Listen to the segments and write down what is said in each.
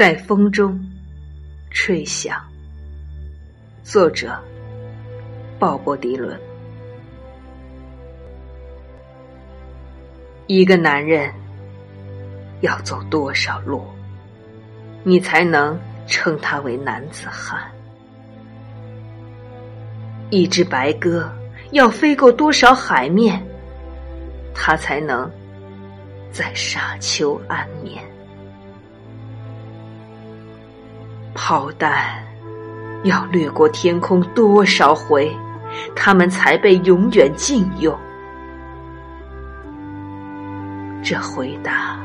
在风中吹响。作者：鲍勃迪伦。一个男人要走多少路，你才能称他为男子汉？一只白鸽要飞过多少海面，它才能在沙丘安眠？炮弹要掠过天空多少回，他们才被永远禁用？这回答，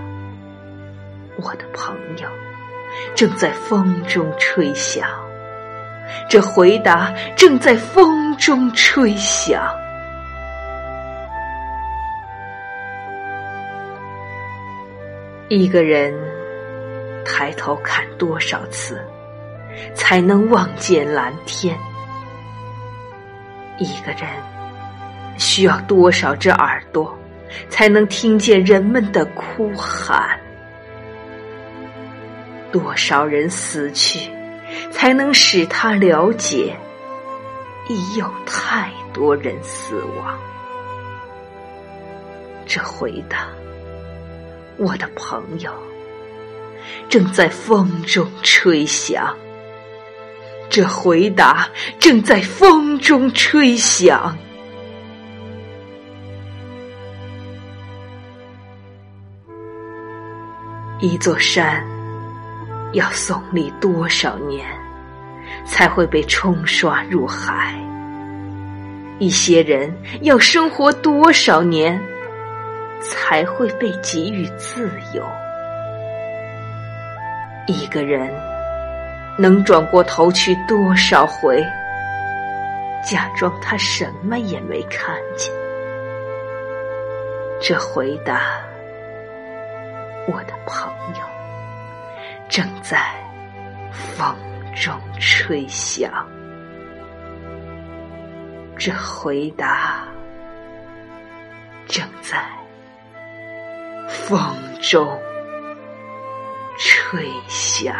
我的朋友，正在风中吹响。这回答正在风中吹响。一个人抬头看多少次？才能望见蓝天。一个人需要多少只耳朵，才能听见人们的哭喊？多少人死去，才能使他了解，已有太多人死亡？这回答，我的朋友，正在风中吹响。这回答正在风中吹响。一座山要耸立多少年，才会被冲刷入海？一些人要生活多少年，才会被给予自由？一个人。能转过头去多少回，假装他什么也没看见？这回答，我的朋友，正在风中吹响。这回答，正在风中吹响。